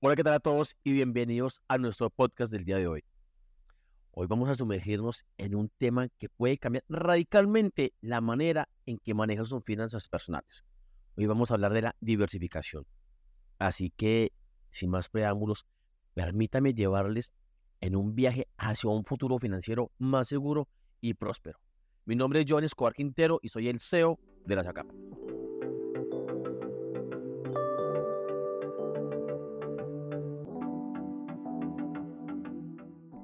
Hola, ¿qué tal a todos y bienvenidos a nuestro podcast del día de hoy? Hoy vamos a sumergirnos en un tema que puede cambiar radicalmente la manera en que manejas sus finanzas personales. Hoy vamos a hablar de la diversificación. Así que, sin más preámbulos, permítame llevarles en un viaje hacia un futuro financiero más seguro y próspero. Mi nombre es John Escobar Quintero y soy el CEO de la SACAP.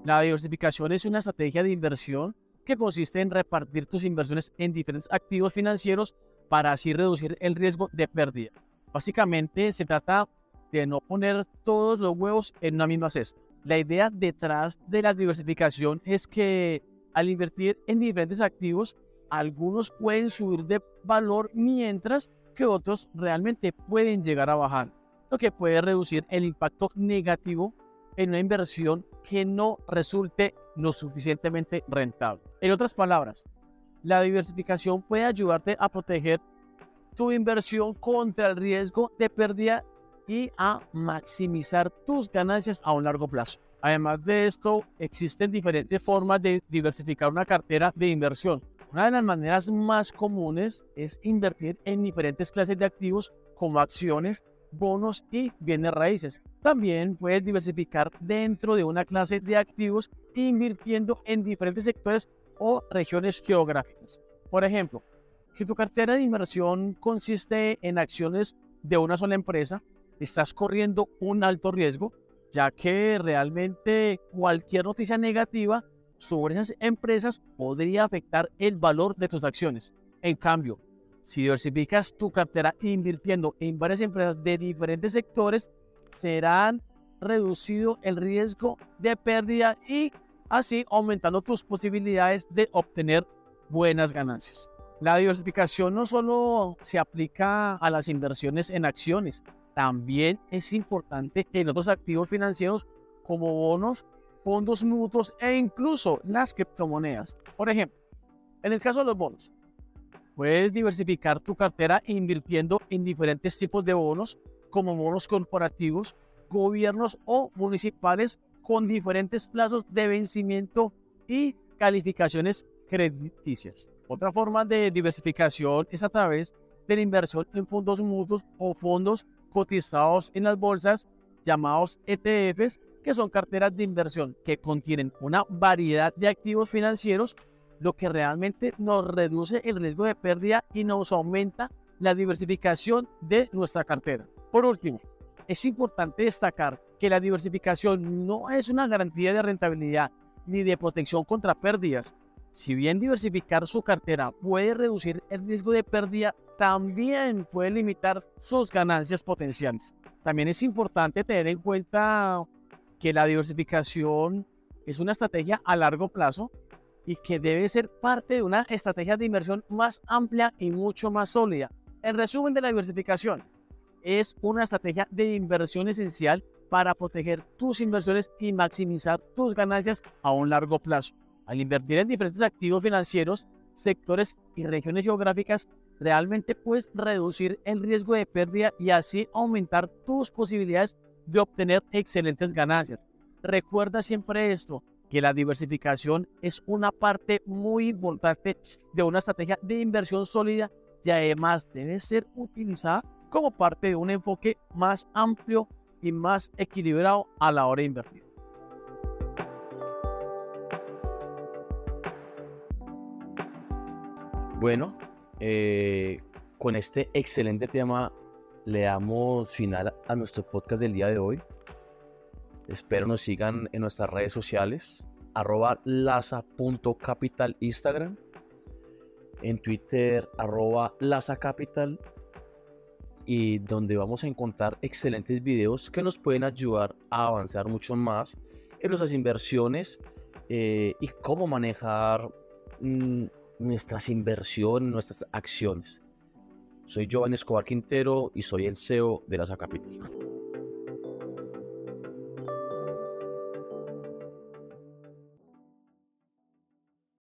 La diversificación es una estrategia de inversión que consiste en repartir tus inversiones en diferentes activos financieros para así reducir el riesgo de pérdida. Básicamente se trata de no poner todos los huevos en una misma cesta. La idea detrás de la diversificación es que al invertir en diferentes activos, algunos pueden subir de valor mientras que otros realmente pueden llegar a bajar, lo que puede reducir el impacto negativo en una inversión que no resulte lo suficientemente rentable. En otras palabras, la diversificación puede ayudarte a proteger tu inversión contra el riesgo de pérdida y a maximizar tus ganancias a un largo plazo. Además de esto, existen diferentes formas de diversificar una cartera de inversión. Una de las maneras más comunes es invertir en diferentes clases de activos como acciones, bonos y bienes raíces. También puedes diversificar dentro de una clase de activos invirtiendo en diferentes sectores o regiones geográficas. Por ejemplo, si tu cartera de inversión consiste en acciones de una sola empresa, estás corriendo un alto riesgo, ya que realmente cualquier noticia negativa sobre esas empresas podría afectar el valor de tus acciones. En cambio, si diversificas tu cartera invirtiendo en varias empresas de diferentes sectores, serán reducido el riesgo de pérdida y así aumentando tus posibilidades de obtener buenas ganancias. La diversificación no solo se aplica a las inversiones en acciones, también es importante en otros activos financieros como bonos, fondos mutuos e incluso las criptomonedas. Por ejemplo, en el caso de los bonos, Puedes diversificar tu cartera invirtiendo en diferentes tipos de bonos, como bonos corporativos, gobiernos o municipales con diferentes plazos de vencimiento y calificaciones crediticias. Otra forma de diversificación es a través de la inversión en fondos mutuos o fondos cotizados en las bolsas llamados ETFs, que son carteras de inversión que contienen una variedad de activos financieros lo que realmente nos reduce el riesgo de pérdida y nos aumenta la diversificación de nuestra cartera. Por último, es importante destacar que la diversificación no es una garantía de rentabilidad ni de protección contra pérdidas. Si bien diversificar su cartera puede reducir el riesgo de pérdida, también puede limitar sus ganancias potenciales. También es importante tener en cuenta que la diversificación es una estrategia a largo plazo y que debe ser parte de una estrategia de inversión más amplia y mucho más sólida. El resumen de la diversificación es una estrategia de inversión esencial para proteger tus inversiones y maximizar tus ganancias a un largo plazo. Al invertir en diferentes activos financieros, sectores y regiones geográficas, realmente puedes reducir el riesgo de pérdida y así aumentar tus posibilidades de obtener excelentes ganancias. Recuerda siempre esto, que la diversificación es una parte muy importante de una estrategia de inversión sólida y además debe ser utilizada como parte de un enfoque más amplio y más equilibrado a la hora de invertir. Bueno, eh, con este excelente tema le damos final a nuestro podcast del día de hoy. Espero nos sigan en nuestras redes sociales, arroba laza.capital Instagram, en Twitter, arroba lazacapital, y donde vamos a encontrar excelentes videos que nos pueden ayudar a avanzar mucho más en nuestras inversiones eh, y cómo manejar mm, nuestras inversiones, nuestras acciones. Soy Giovanni Escobar Quintero y soy el CEO de Laza Capital.